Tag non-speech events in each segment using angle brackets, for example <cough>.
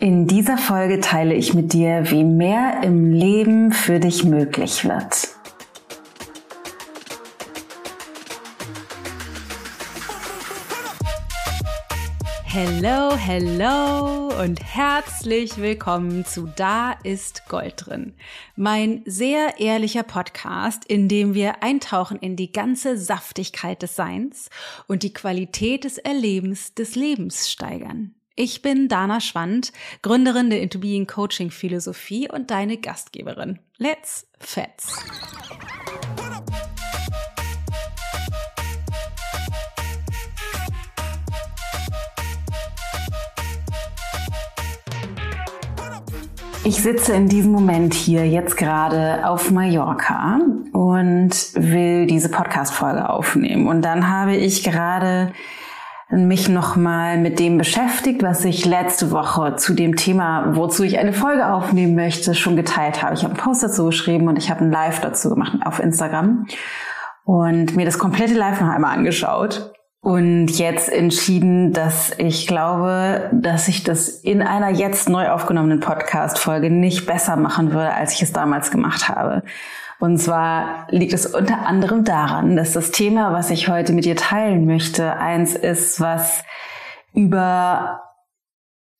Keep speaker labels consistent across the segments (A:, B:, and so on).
A: In dieser Folge teile ich mit dir, wie mehr im Leben für dich möglich wird.
B: Hello, hello und herzlich willkommen zu Da ist Gold drin. Mein sehr ehrlicher Podcast, in dem wir eintauchen in die ganze Saftigkeit des Seins und die Qualität des Erlebens des Lebens steigern. Ich bin Dana Schwand, Gründerin der Into Being Coaching Philosophie und deine Gastgeberin. Let's Fets!
A: Ich sitze in diesem Moment hier jetzt gerade auf Mallorca und will diese Podcast-Folge aufnehmen. Und dann habe ich gerade mich nochmal mit dem beschäftigt, was ich letzte Woche zu dem Thema, wozu ich eine Folge aufnehmen möchte, schon geteilt habe. Ich habe einen Post dazu geschrieben und ich habe ein Live dazu gemacht auf Instagram und mir das komplette Live noch einmal angeschaut und jetzt entschieden, dass ich glaube, dass ich das in einer jetzt neu aufgenommenen Podcast-Folge nicht besser machen würde, als ich es damals gemacht habe. Und zwar liegt es unter anderem daran, dass das Thema, was ich heute mit dir teilen möchte, eins ist, was über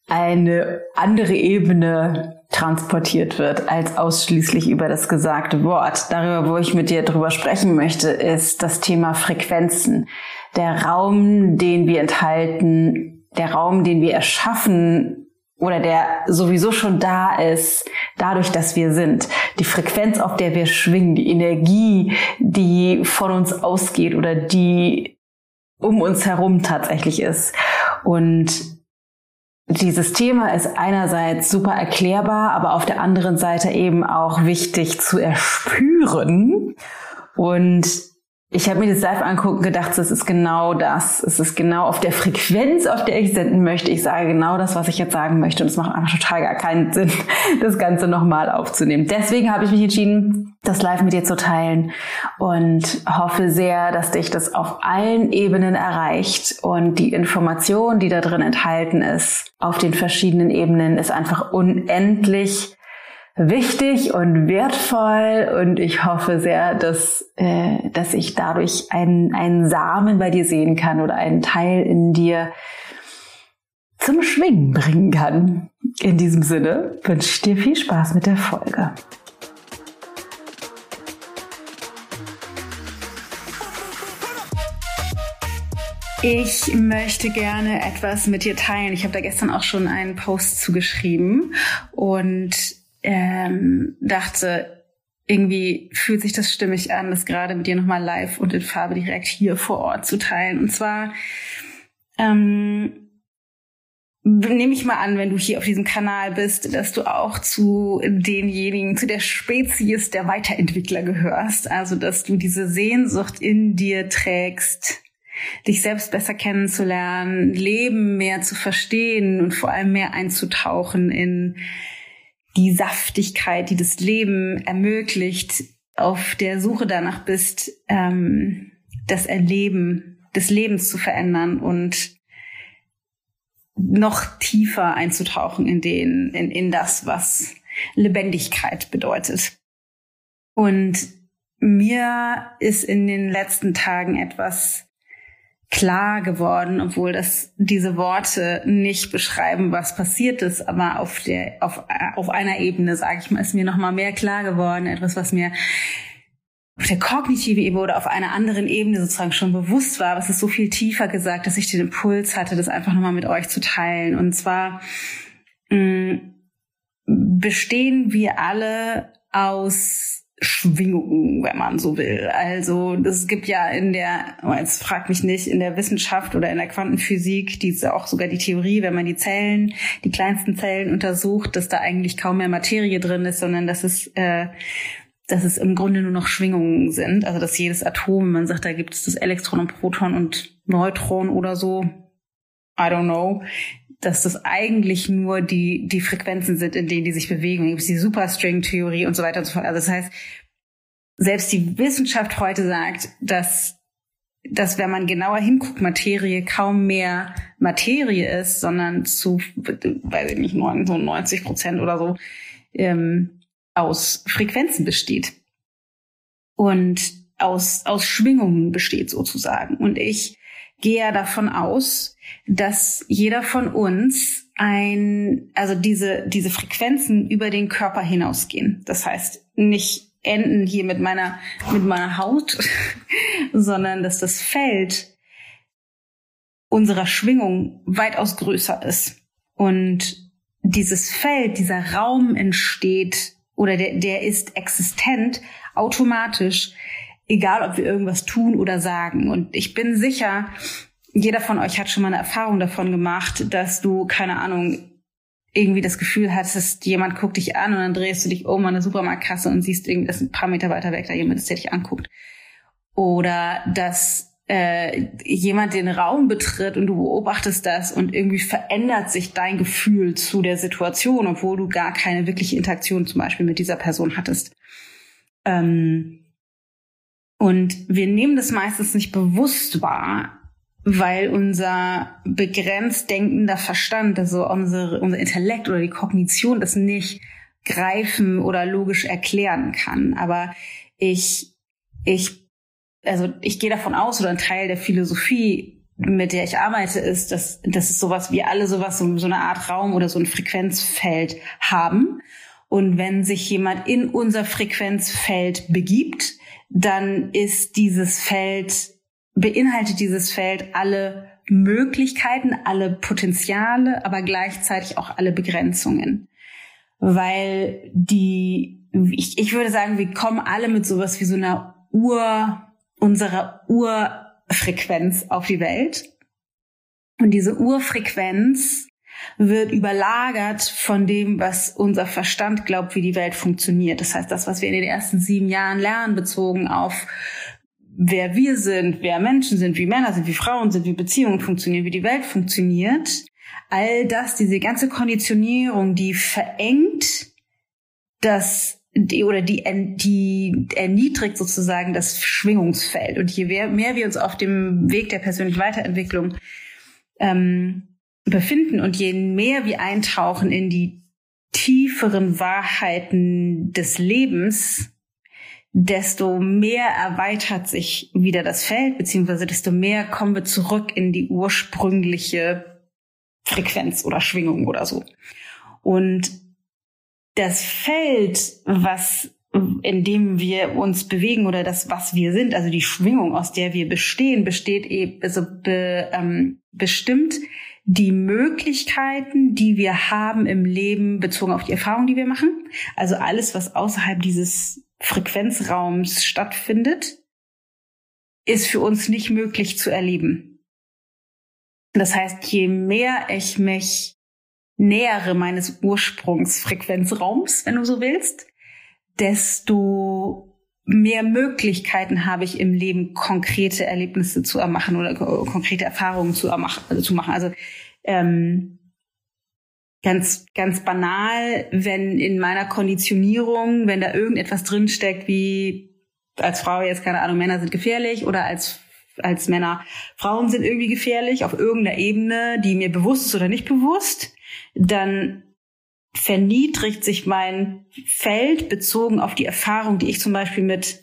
A: eine andere Ebene transportiert wird als ausschließlich über das gesagte Wort. Darüber, wo ich mit dir drüber sprechen möchte, ist das Thema Frequenzen. Der Raum, den wir enthalten, der Raum, den wir erschaffen, oder der sowieso schon da ist, dadurch, dass wir sind. Die Frequenz, auf der wir schwingen, die Energie, die von uns ausgeht oder die um uns herum tatsächlich ist. Und dieses Thema ist einerseits super erklärbar, aber auf der anderen Seite eben auch wichtig zu erspüren. Und ich habe mir das live angucken gedacht, es ist genau das. Es ist genau auf der Frequenz, auf der ich senden möchte. Ich sage genau das, was ich jetzt sagen möchte. Und es macht einfach total gar keinen Sinn, <laughs> das Ganze nochmal aufzunehmen. Deswegen habe ich mich entschieden, das live mit dir zu teilen und hoffe sehr, dass dich das auf allen Ebenen erreicht. Und die Information, die da drin enthalten ist, auf den verschiedenen Ebenen, ist einfach unendlich wichtig und wertvoll und ich hoffe sehr, dass, äh, dass ich dadurch einen, einen Samen bei dir sehen kann oder einen Teil in dir zum Schwingen bringen kann. In diesem Sinne wünsche ich dir viel Spaß mit der Folge. Ich möchte gerne etwas mit dir teilen. Ich habe da gestern auch schon einen Post zugeschrieben und ähm, dachte, irgendwie fühlt sich das stimmig an, das gerade mit dir nochmal live und in Farbe direkt hier vor Ort zu teilen. Und zwar ähm, nehme ich mal an, wenn du hier auf diesem Kanal bist, dass du auch zu denjenigen, zu der Spezies der Weiterentwickler gehörst. Also, dass du diese Sehnsucht in dir trägst, dich selbst besser kennenzulernen, Leben mehr zu verstehen und vor allem mehr einzutauchen in die Saftigkeit, die das Leben ermöglicht, auf der Suche danach bist, ähm, das Erleben des Lebens zu verändern und noch tiefer einzutauchen in den, in, in das, was Lebendigkeit bedeutet. Und mir ist in den letzten Tagen etwas klar geworden, obwohl das diese Worte nicht beschreiben, was passiert ist, aber auf der auf auf einer Ebene, sage ich mal, ist mir noch mal mehr klar geworden, etwas, was mir auf der kognitiven Ebene oder auf einer anderen Ebene sozusagen schon bewusst war, was ist so viel tiefer gesagt, dass ich den Impuls hatte, das einfach noch mal mit euch zu teilen. Und zwar mh, mm, bestehen wir alle aus Schwingungen, wenn man so will. Also es gibt ja in der, jetzt frag mich nicht, in der Wissenschaft oder in der Quantenphysik, die ist ja auch sogar die Theorie, wenn man die Zellen, die kleinsten Zellen untersucht, dass da eigentlich kaum mehr Materie drin ist, sondern dass es, äh, dass es im Grunde nur noch Schwingungen sind. Also dass jedes Atom, man sagt, da gibt es das Elektron und Proton und Neutron oder so, I don't know, dass das eigentlich nur die, die Frequenzen sind, in denen die sich bewegen. Da gibt die Superstring-Theorie und so weiter und so fort. Also das heißt, selbst die Wissenschaft heute sagt, dass dass wenn man genauer hinguckt, Materie kaum mehr Materie ist, sondern zu, weiß ich nicht, 90 Prozent oder so ähm, aus Frequenzen besteht und aus, aus Schwingungen besteht sozusagen. Und ich gehe ja davon aus, dass jeder von uns ein, also diese, diese Frequenzen über den Körper hinausgehen. Das heißt, nicht enden hier mit meiner, mit meiner Haut, <laughs> sondern dass das Feld unserer Schwingung weitaus größer ist. Und dieses Feld, dieser Raum entsteht oder der, der ist existent automatisch, egal ob wir irgendwas tun oder sagen. Und ich bin sicher, jeder von euch hat schon mal eine Erfahrung davon gemacht, dass du, keine Ahnung, irgendwie das Gefühl hattest, jemand guckt dich an und dann drehst du dich um an der Supermarktkasse und siehst irgendwie, dass ein paar Meter weiter weg da jemand ist, der dich anguckt. Oder dass äh, jemand den Raum betritt und du beobachtest das und irgendwie verändert sich dein Gefühl zu der Situation, obwohl du gar keine wirkliche Interaktion zum Beispiel mit dieser Person hattest. Ähm, und wir nehmen das meistens nicht bewusst wahr, weil unser begrenzt denkender Verstand, also unser, unser Intellekt oder die Kognition das nicht greifen oder logisch erklären kann. Aber ich, ich, also ich gehe davon aus, oder ein Teil der Philosophie, mit der ich arbeite, ist, dass, dass es sowas, wir alle sowas, so, so eine Art Raum oder so ein Frequenzfeld haben. Und wenn sich jemand in unser Frequenzfeld begibt, dann ist dieses Feld beinhaltet dieses Feld alle Möglichkeiten, alle Potenziale, aber gleichzeitig auch alle Begrenzungen. Weil die, ich, ich würde sagen, wir kommen alle mit sowas wie so einer Ur, unserer Urfrequenz auf die Welt. Und diese Urfrequenz wird überlagert von dem, was unser Verstand glaubt, wie die Welt funktioniert. Das heißt, das, was wir in den ersten sieben Jahren lernen, bezogen auf wer wir sind, wer Menschen sind, wie Männer sind, wie Frauen sind, wie Beziehungen funktionieren, wie die Welt funktioniert. All das, diese ganze Konditionierung, die verengt das oder die, die erniedrigt sozusagen das Schwingungsfeld. Und je mehr, mehr wir uns auf dem Weg der persönlichen Weiterentwicklung ähm, befinden und je mehr wir eintauchen in die tieferen Wahrheiten des Lebens, desto mehr erweitert sich wieder das Feld, beziehungsweise desto mehr kommen wir zurück in die ursprüngliche Frequenz oder Schwingung oder so. Und das Feld, was in dem wir uns bewegen oder das, was wir sind, also die Schwingung, aus der wir bestehen, besteht eben, also be, ähm, bestimmt die Möglichkeiten, die wir haben im Leben bezogen auf die Erfahrungen, die wir machen. Also alles, was außerhalb dieses Frequenzraums stattfindet, ist für uns nicht möglich zu erleben. Das heißt, je mehr ich mich nähere meines Ursprungsfrequenzraums, wenn du so willst, desto mehr Möglichkeiten habe ich im Leben, konkrete Erlebnisse zu ermachen oder konkrete Erfahrungen zu, ermachen, also zu machen. Also ähm, ganz, ganz banal, wenn in meiner Konditionierung, wenn da irgendetwas drinsteckt, wie als Frau jetzt keine Ahnung, Männer sind gefährlich oder als als Männer, Frauen sind irgendwie gefährlich auf irgendeiner Ebene, die mir bewusst ist oder nicht bewusst, dann verniedrigt sich mein Feld bezogen auf die Erfahrung, die ich zum Beispiel mit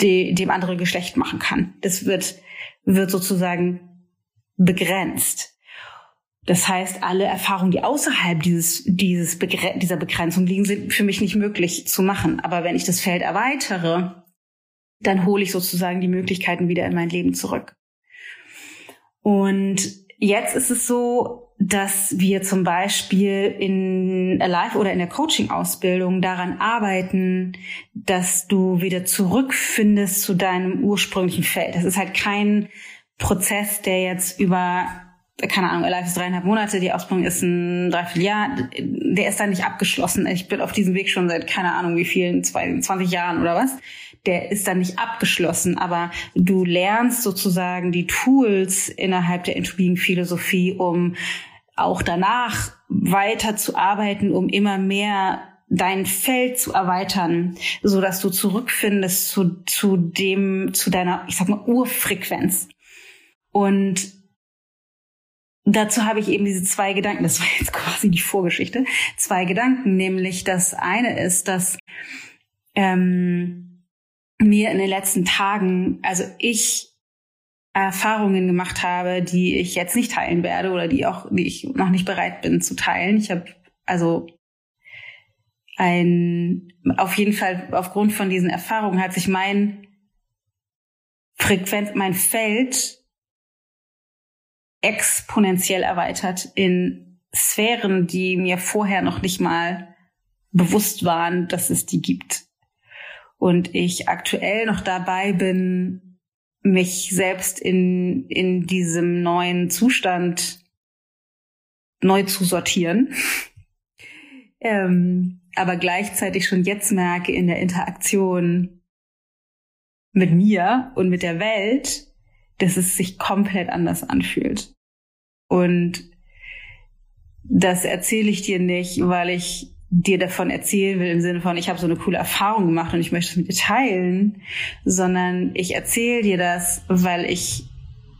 A: de, dem anderen Geschlecht machen kann. Das wird, wird sozusagen begrenzt. Das heißt, alle Erfahrungen, die außerhalb dieses, dieses Begre dieser Begrenzung liegen, sind für mich nicht möglich zu machen. Aber wenn ich das Feld erweitere, dann hole ich sozusagen die Möglichkeiten wieder in mein Leben zurück. Und jetzt ist es so, dass wir zum Beispiel in Alive oder in der Coaching-Ausbildung daran arbeiten, dass du wieder zurückfindest zu deinem ursprünglichen Feld. Das ist halt kein Prozess, der jetzt über keine Ahnung, Alive ist dreieinhalb Monate, die Ausbildung ist ein Dreivierteljahr, der ist dann nicht abgeschlossen. Ich bin auf diesem Weg schon seit keine Ahnung wie vielen, 20 Jahren oder was. Der ist dann nicht abgeschlossen, aber du lernst sozusagen die Tools innerhalb der Intuiting-Philosophie, um auch danach weiter zu arbeiten, um immer mehr dein Feld zu erweitern, so dass du zurückfindest zu, zu dem, zu deiner, ich sag mal, Urfrequenz. Und dazu habe ich eben diese zwei Gedanken, das war jetzt <laughs> quasi die Vorgeschichte, zwei Gedanken, nämlich das eine ist, dass ähm, mir in den letzten Tagen, also ich Erfahrungen gemacht habe, die ich jetzt nicht teilen werde oder die auch, die ich noch nicht bereit bin zu teilen. Ich habe also ein, auf jeden Fall aufgrund von diesen Erfahrungen hat sich mein Frequenz, mein Feld exponentiell erweitert in Sphären, die mir vorher noch nicht mal bewusst waren, dass es die gibt. Und ich aktuell noch dabei bin, mich selbst in, in diesem neuen Zustand neu zu sortieren. <laughs> ähm, aber gleichzeitig schon jetzt merke in der Interaktion mit mir und mit der Welt, dass es sich komplett anders anfühlt. Und das erzähle ich dir nicht, weil ich dir davon erzählen will im Sinne von, ich habe so eine coole Erfahrung gemacht und ich möchte es mit dir teilen, sondern ich erzähle dir das, weil ich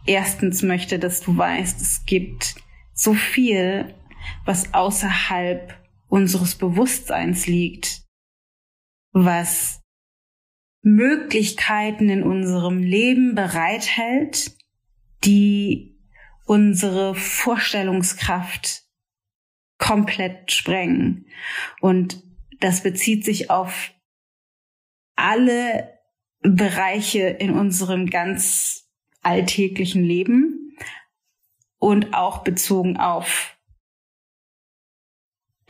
A: erstens möchte, dass du weißt, es gibt so viel, was außerhalb unseres Bewusstseins liegt, was Möglichkeiten in unserem Leben bereithält, die unsere Vorstellungskraft komplett sprengen. Und das bezieht sich auf alle Bereiche in unserem ganz alltäglichen Leben und auch bezogen auf,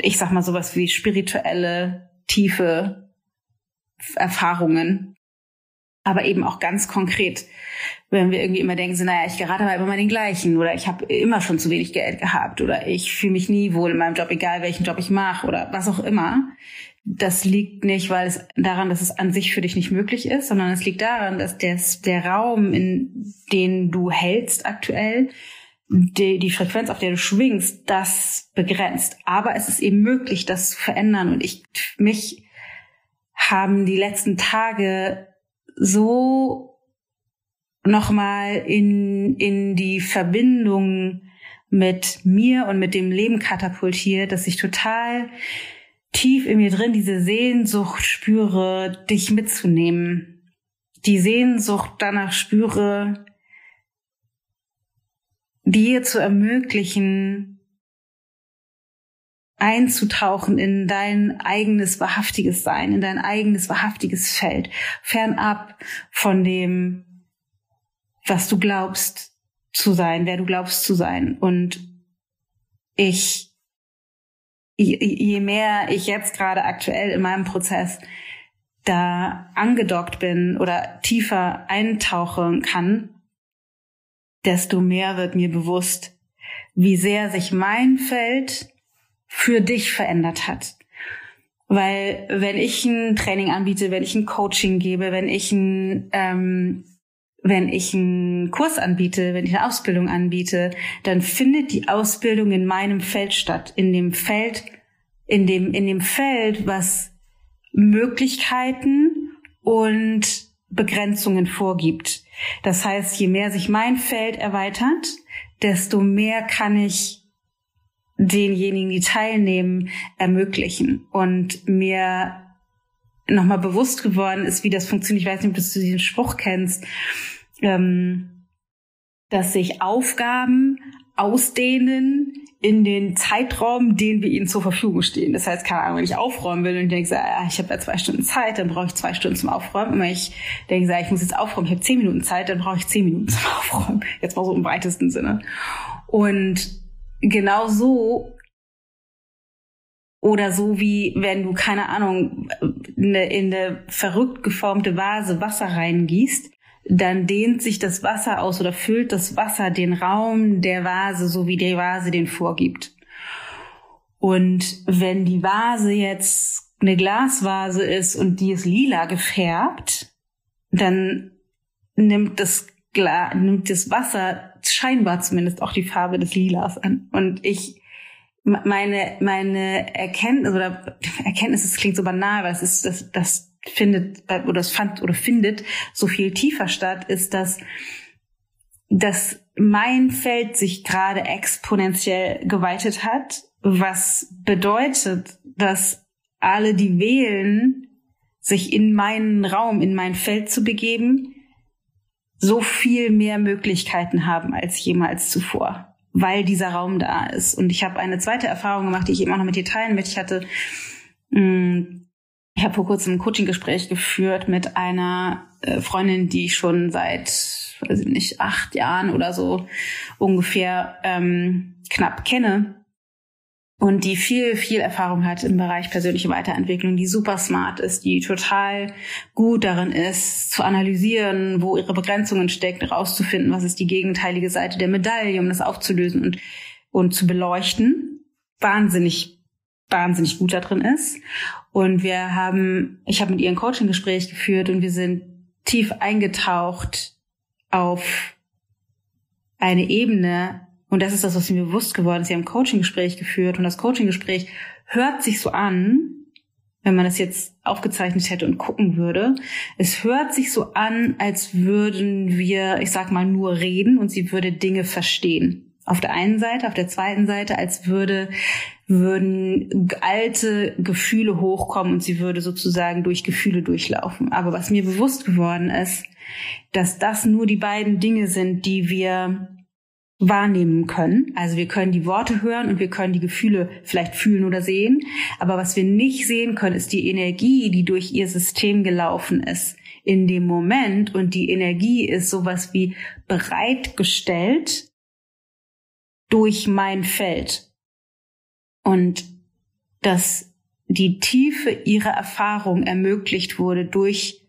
A: ich sag mal sowas wie spirituelle, tiefe Erfahrungen, aber eben auch ganz konkret, wenn wir irgendwie immer denken, so, naja, ich gerate aber immer den gleichen oder ich habe immer schon zu wenig Geld gehabt oder ich fühle mich nie wohl in meinem Job, egal welchen Job ich mache oder was auch immer. Das liegt nicht, weil es daran, dass es an sich für dich nicht möglich ist, sondern es liegt daran, dass des, der Raum, in den du hältst aktuell, die, die Frequenz, auf der du schwingst, das begrenzt. Aber es ist eben möglich, das zu verändern. Und ich mich haben die letzten Tage so nochmal in, in die Verbindung mit mir und mit dem Leben katapultiert, dass ich total tief in mir drin diese Sehnsucht spüre, dich mitzunehmen. Die Sehnsucht danach spüre, dir zu ermöglichen, einzutauchen in dein eigenes wahrhaftiges Sein, in dein eigenes wahrhaftiges Feld, fernab von dem, was du glaubst zu sein, wer du glaubst zu sein. Und ich, je mehr ich jetzt gerade aktuell in meinem Prozess da angedockt bin oder tiefer eintauchen kann, desto mehr wird mir bewusst, wie sehr sich mein Feld für dich verändert hat. Weil wenn ich ein Training anbiete, wenn ich ein Coaching gebe, wenn ich ein, ähm, wenn ich einen Kurs anbiete, wenn ich eine Ausbildung anbiete, dann findet die Ausbildung in meinem Feld statt, in dem Feld, in dem, in dem Feld, was Möglichkeiten und Begrenzungen vorgibt. Das heißt, je mehr sich mein Feld erweitert, desto mehr kann ich denjenigen, die teilnehmen, ermöglichen. Und mir nochmal bewusst geworden ist, wie das funktioniert. Ich weiß nicht, ob du diesen Spruch kennst, ähm, dass sich Aufgaben ausdehnen in den Zeitraum, den wir ihnen zur Verfügung stehen. Das heißt, keine Ahnung, wenn ich aufräumen will und denke, ich habe ja zwei Stunden Zeit, dann brauche ich zwei Stunden zum Aufräumen. Und wenn ich denke, ich muss jetzt aufräumen, ich habe zehn Minuten Zeit, dann brauche ich zehn Minuten zum <laughs> Aufräumen. Jetzt mal so im weitesten Sinne. Und genau so oder so wie wenn du, keine Ahnung, in eine, in eine verrückt geformte Vase Wasser reingießt, dann dehnt sich das Wasser aus oder füllt das Wasser den Raum der Vase, so wie die Vase den vorgibt. Und wenn die Vase jetzt eine Glasvase ist und die ist lila gefärbt, dann nimmt das, Gla nimmt das Wasser scheinbar zumindest auch die Farbe des Lilas an. Und ich meine, meine Erkenntnis oder Erkenntnis, das klingt so banal, aber es ist, das, das findet, oder das fand, oder findet so viel tiefer statt, ist, dass, dass mein Feld sich gerade exponentiell geweitet hat, was bedeutet, dass alle, die wählen, sich in meinen Raum, in mein Feld zu begeben, so viel mehr Möglichkeiten haben als jemals zuvor weil dieser Raum da ist. Und ich habe eine zweite Erfahrung gemacht, die ich immer noch mit dir teilen möchte. Ich hatte, mh, mm, ich habe vor kurzem ein Coaching-Gespräch geführt mit einer äh, Freundin, die ich schon seit, weiß ich nicht, acht Jahren oder so ungefähr ähm, knapp kenne und die viel, viel Erfahrung hat im Bereich persönliche Weiterentwicklung, die super smart ist, die total gut darin ist, zu analysieren, wo ihre Begrenzungen stecken, rauszufinden, was ist die gegenteilige Seite der Medaille, um das aufzulösen und, und zu beleuchten. Wahnsinnig, wahnsinnig gut da drin ist. Und wir haben, ich habe mit ihr ein Coaching-Gespräch geführt und wir sind tief eingetaucht auf eine Ebene, und das ist das, was mir bewusst geworden ist. Sie haben ein Coaching-Gespräch geführt und das Coaching-Gespräch hört sich so an, wenn man das jetzt aufgezeichnet hätte und gucken würde. Es hört sich so an, als würden wir, ich sag mal, nur reden und sie würde Dinge verstehen. Auf der einen Seite, auf der zweiten Seite, als würde, würden alte Gefühle hochkommen und sie würde sozusagen durch Gefühle durchlaufen. Aber was mir bewusst geworden ist, dass das nur die beiden Dinge sind, die wir wahrnehmen können. Also wir können die Worte hören und wir können die Gefühle vielleicht fühlen oder sehen. Aber was wir nicht sehen können, ist die Energie, die durch ihr System gelaufen ist in dem Moment. Und die Energie ist sowas wie bereitgestellt durch mein Feld. Und dass die Tiefe ihrer Erfahrung ermöglicht wurde durch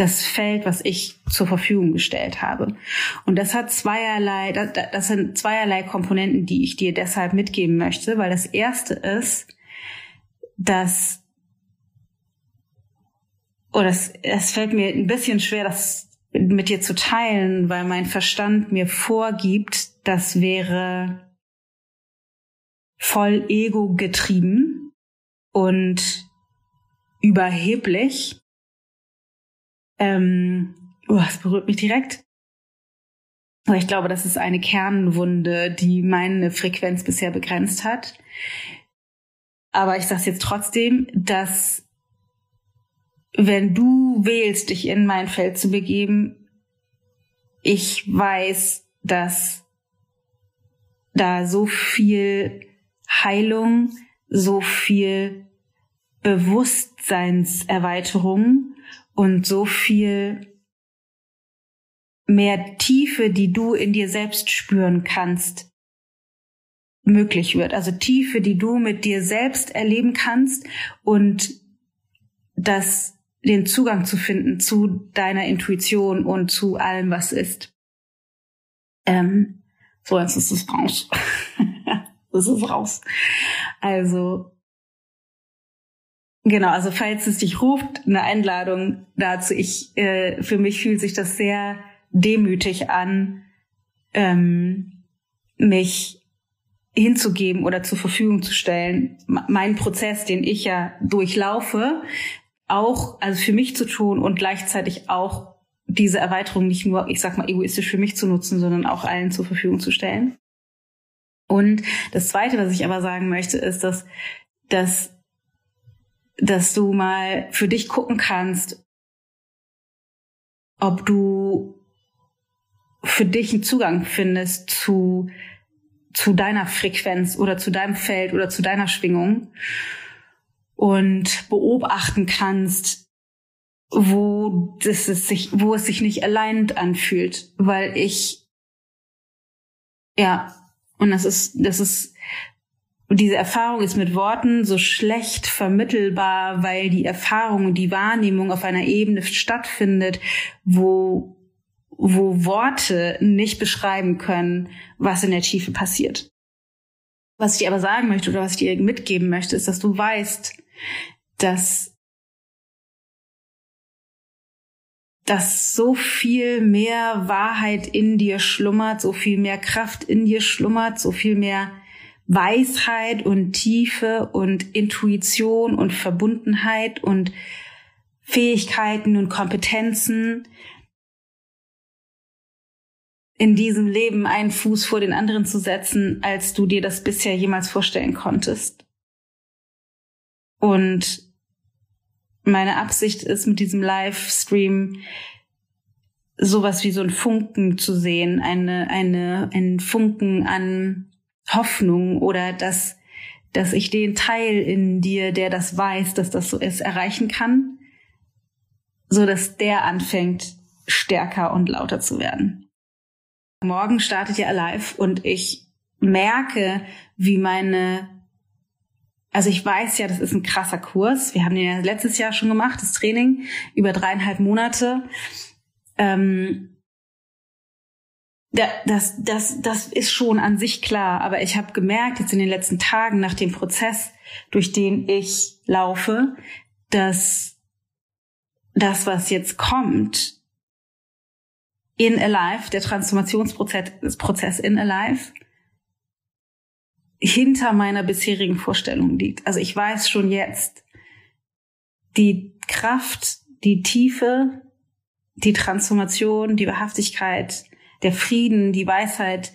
A: das Feld, was ich zur Verfügung gestellt habe. Und das hat zweierlei, das, sind zweierlei Komponenten, die ich dir deshalb mitgeben möchte, weil das erste ist, dass, oder es, es fällt mir ein bisschen schwer, das mit dir zu teilen, weil mein Verstand mir vorgibt, das wäre voll ego getrieben und überheblich ähm, oh, das berührt mich direkt. Aber ich glaube, das ist eine Kernwunde, die meine Frequenz bisher begrenzt hat. Aber ich sage jetzt trotzdem, dass wenn du wählst, dich in mein Feld zu begeben, ich weiß, dass da so viel Heilung, so viel Bewusstseinserweiterung und so viel mehr Tiefe, die du in dir selbst spüren kannst, möglich wird. Also Tiefe, die du mit dir selbst erleben kannst und das den Zugang zu finden zu deiner Intuition und zu allem, was ist. Ähm, so, jetzt ist es raus. <laughs> das ist raus. Also Genau, also falls es dich ruft, eine Einladung dazu. Ich, äh, für mich fühlt sich das sehr demütig an, ähm, mich hinzugeben oder zur Verfügung zu stellen, meinen Prozess, den ich ja durchlaufe, auch also für mich zu tun und gleichzeitig auch diese Erweiterung nicht nur, ich sag mal, egoistisch für mich zu nutzen, sondern auch allen zur Verfügung zu stellen. Und das Zweite, was ich aber sagen möchte, ist, dass, dass dass du mal für dich gucken kannst, ob du für dich einen Zugang findest zu, zu deiner Frequenz oder zu deinem Feld oder zu deiner Schwingung und beobachten kannst, wo das es sich, wo es sich nicht allein anfühlt, weil ich, ja, und das ist, das ist diese Erfahrung ist mit Worten so schlecht vermittelbar, weil die Erfahrung und die Wahrnehmung auf einer Ebene stattfindet, wo, wo Worte nicht beschreiben können, was in der Tiefe passiert. Was ich dir aber sagen möchte oder was ich dir mitgeben möchte, ist, dass du weißt, dass dass so viel mehr Wahrheit in dir schlummert, so viel mehr Kraft in dir schlummert, so viel mehr Weisheit und Tiefe und Intuition und Verbundenheit und Fähigkeiten und Kompetenzen in diesem Leben einen Fuß vor den anderen zu setzen, als du dir das bisher jemals vorstellen konntest. Und meine Absicht ist mit diesem Livestream sowas wie so ein Funken zu sehen, eine, eine, ein Funken an Hoffnung oder dass, dass ich den Teil in dir, der das weiß, dass das so ist, erreichen kann, so dass der anfängt, stärker und lauter zu werden. Morgen startet ja Alive und ich merke, wie meine, also ich weiß ja, das ist ein krasser Kurs. Wir haben den ja letztes Jahr schon gemacht, das Training, über dreieinhalb Monate. Ähm, das, das, das ist schon an sich klar, aber ich habe gemerkt jetzt in den letzten Tagen nach dem Prozess, durch den ich laufe, dass das, was jetzt kommt, in Alive, der Transformationsprozess Prozess in Alive, hinter meiner bisherigen Vorstellung liegt. Also ich weiß schon jetzt, die Kraft, die Tiefe, die Transformation, die Wahrhaftigkeit, der Frieden, die Weisheit,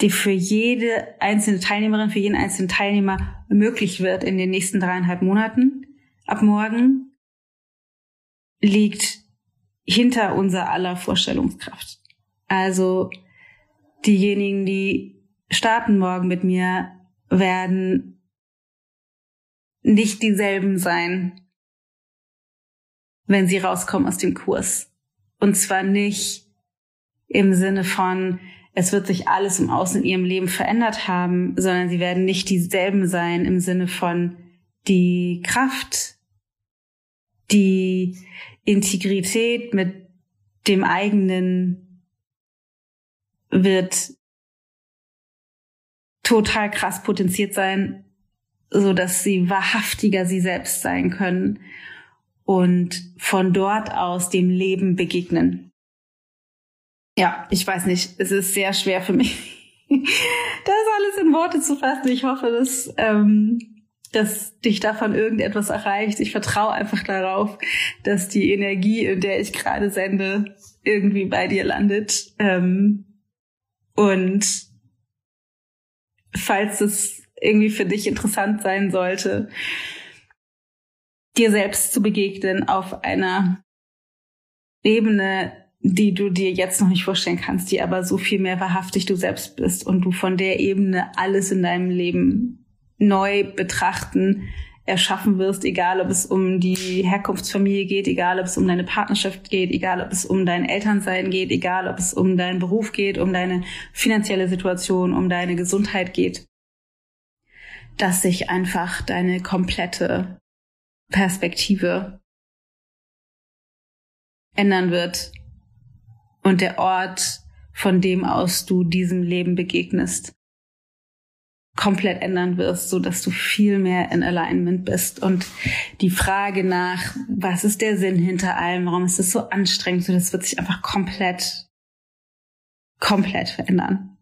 A: die für jede einzelne Teilnehmerin, für jeden einzelnen Teilnehmer möglich wird in den nächsten dreieinhalb Monaten, ab morgen, liegt hinter unser aller Vorstellungskraft. Also diejenigen, die starten morgen mit mir, werden nicht dieselben sein, wenn sie rauskommen aus dem Kurs. Und zwar nicht im Sinne von, es wird sich alles im Außen in ihrem Leben verändert haben, sondern sie werden nicht dieselben sein im Sinne von die Kraft, die Integrität mit dem eigenen wird total krass potenziert sein, so dass sie wahrhaftiger sie selbst sein können und von dort aus dem Leben begegnen. Ja, ich weiß nicht, es ist sehr schwer für mich, <laughs> das alles in Worte zu fassen. Ich hoffe, dass, ähm, dass dich davon irgendetwas erreicht. Ich vertraue einfach darauf, dass die Energie, in der ich gerade sende, irgendwie bei dir landet. Ähm, und falls es irgendwie für dich interessant sein sollte, dir selbst zu begegnen auf einer Ebene, die du dir jetzt noch nicht vorstellen kannst, die aber so viel mehr wahrhaftig du selbst bist und du von der Ebene alles in deinem Leben neu betrachten, erschaffen wirst, egal ob es um die Herkunftsfamilie geht, egal ob es um deine Partnerschaft geht, egal ob es um dein Elternsein geht, egal ob es um deinen Beruf geht, um deine finanzielle Situation, um deine Gesundheit geht, dass sich einfach deine komplette Perspektive ändern wird und der Ort, von dem aus du diesem Leben begegnest, komplett ändern wirst, so dass du viel mehr in Alignment bist. Und die Frage nach, was ist der Sinn hinter allem, warum ist es so anstrengend, so das wird sich einfach komplett, komplett verändern.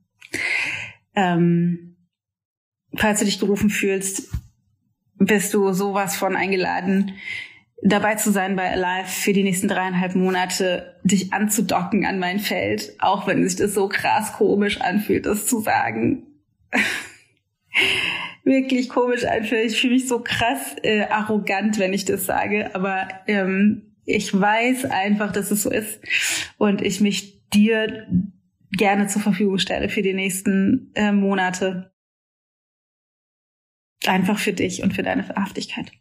A: Ähm, falls du dich gerufen fühlst, bist du sowas von eingeladen, dabei zu sein bei Alive für die nächsten dreieinhalb Monate, dich anzudocken an mein Feld, auch wenn sich das so krass komisch anfühlt, das zu sagen. <laughs> Wirklich komisch anfühlt. Ich fühle mich so krass äh, arrogant, wenn ich das sage, aber ähm, ich weiß einfach, dass es so ist und ich mich dir gerne zur Verfügung stelle für die nächsten äh, Monate Einfach für dich und für deine Verhaftigkeit.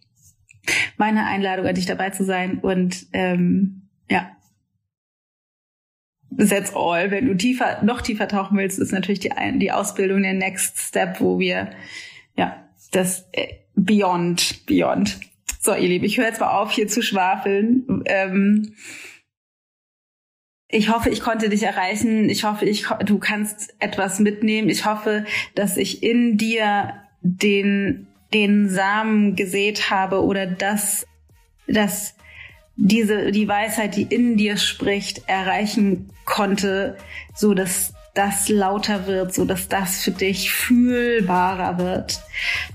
A: Meine Einladung an dich dabei zu sein und ähm, ja, that's all. Wenn du tiefer, noch tiefer tauchen willst, ist natürlich die, die Ausbildung der Next Step, wo wir ja das äh, Beyond, Beyond. So, ihr Lieben, ich höre jetzt mal auf, hier zu schwafeln. Ähm, ich hoffe, ich konnte dich erreichen. Ich hoffe, ich, du kannst etwas mitnehmen. Ich hoffe, dass ich in dir den, den Samen gesät habe oder dass, dass diese, die Weisheit, die in dir spricht, erreichen konnte, so dass das lauter wird, so dass das für dich fühlbarer wird,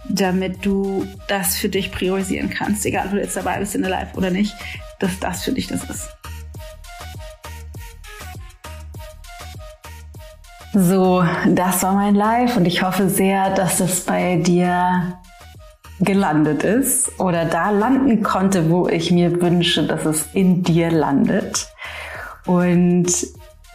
A: damit du das für dich priorisieren kannst, egal ob du jetzt dabei bist in der Live oder nicht, dass das für dich das ist. So, das war mein Live und ich hoffe sehr, dass es bei dir gelandet ist oder da landen konnte, wo ich mir wünsche, dass es in dir landet. Und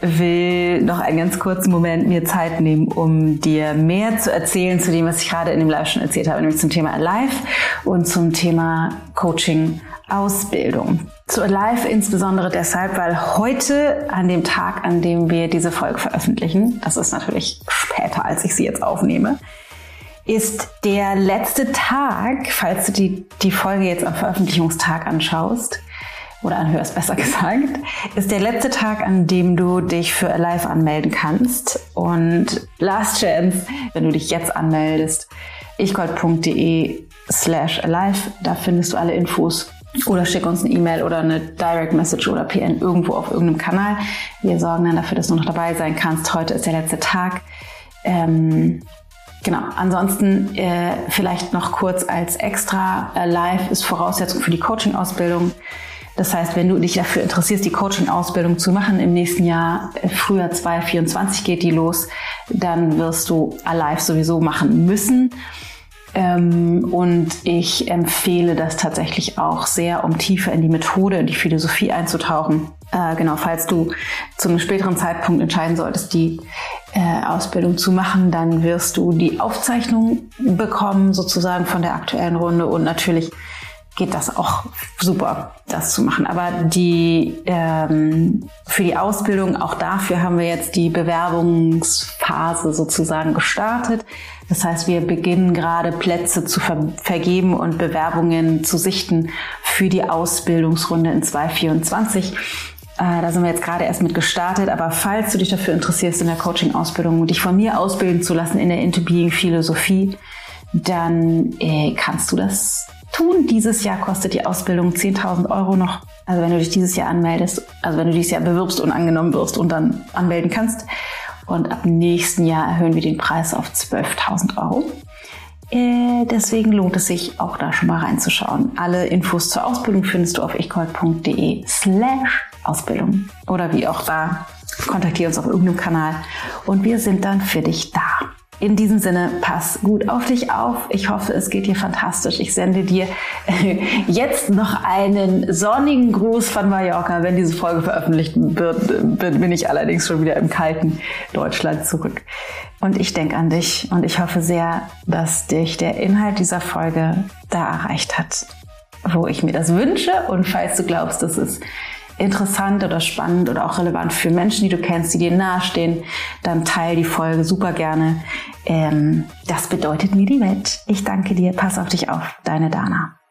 A: will noch einen ganz kurzen Moment mir Zeit nehmen, um dir mehr zu erzählen zu dem, was ich gerade in dem Live schon erzählt habe, nämlich zum Thema Alive und zum Thema Coaching Ausbildung. Zu Alive insbesondere deshalb, weil heute an dem Tag, an dem wir diese Folge veröffentlichen, das ist natürlich später, als ich sie jetzt aufnehme, ist der letzte Tag, falls du die, die Folge jetzt am Veröffentlichungstag anschaust, oder anhörst, <laughs> besser gesagt, ist der letzte Tag, an dem du dich für Alive anmelden kannst. Und Last Chance, wenn du dich jetzt anmeldest, ichgold.de slash alive, da findest du alle Infos. Oder schick uns eine E-Mail oder eine Direct Message oder PN irgendwo auf irgendeinem Kanal. Wir sorgen dann dafür, dass du noch dabei sein kannst. Heute ist der letzte Tag. Ähm, Genau. Ansonsten äh, vielleicht noch kurz als extra. Live ist Voraussetzung für die Coaching-Ausbildung. Das heißt, wenn du dich dafür interessierst, die Coaching-Ausbildung zu machen im nächsten Jahr, äh, Frühjahr 2024 geht die los, dann wirst du Alive sowieso machen müssen. Ähm, und ich empfehle das tatsächlich auch sehr, um tiefer in die Methode, in die Philosophie einzutauchen. Äh, genau, falls du zu einem späteren Zeitpunkt entscheiden solltest, die äh, Ausbildung zu machen, dann wirst du die Aufzeichnung bekommen, sozusagen von der aktuellen Runde und natürlich geht das auch super, das zu machen. Aber die ähm, für die Ausbildung, auch dafür haben wir jetzt die Bewerbungsphase sozusagen gestartet. Das heißt, wir beginnen gerade Plätze zu ver vergeben und Bewerbungen zu sichten für die Ausbildungsrunde in 2024. Äh, da sind wir jetzt gerade erst mit gestartet, aber falls du dich dafür interessierst, in der Coaching-Ausbildung und dich von mir ausbilden zu lassen in der Into-Being-Philosophie, dann äh, kannst du das tun. Dieses Jahr kostet die Ausbildung 10.000 Euro noch. Also wenn du dich dieses Jahr anmeldest, also wenn du dieses Jahr bewirbst und angenommen wirst und dann anmelden kannst. Und ab nächsten Jahr erhöhen wir den Preis auf 12.000 Euro. Äh, deswegen lohnt es sich auch da schon mal reinzuschauen. Alle Infos zur Ausbildung findest du auf ichgold.de slash Ausbildung. Oder wie auch da, kontaktiere uns auf irgendeinem Kanal und wir sind dann für dich da. In diesem Sinne, pass gut auf dich auf. Ich hoffe, es geht dir fantastisch. Ich sende dir jetzt noch einen sonnigen Gruß von Mallorca. Wenn diese Folge veröffentlicht wird, bin ich allerdings schon wieder im kalten Deutschland zurück. Und ich denke an dich und ich hoffe sehr, dass dich der Inhalt dieser Folge da erreicht hat, wo ich mir das wünsche. Und falls du glaubst, dass es interessant oder spannend oder auch relevant für Menschen, die du kennst, die dir nahestehen, dann teile die Folge super gerne. Ähm, das bedeutet mir die Welt. Ich danke dir. Pass auf dich auf. Deine Dana.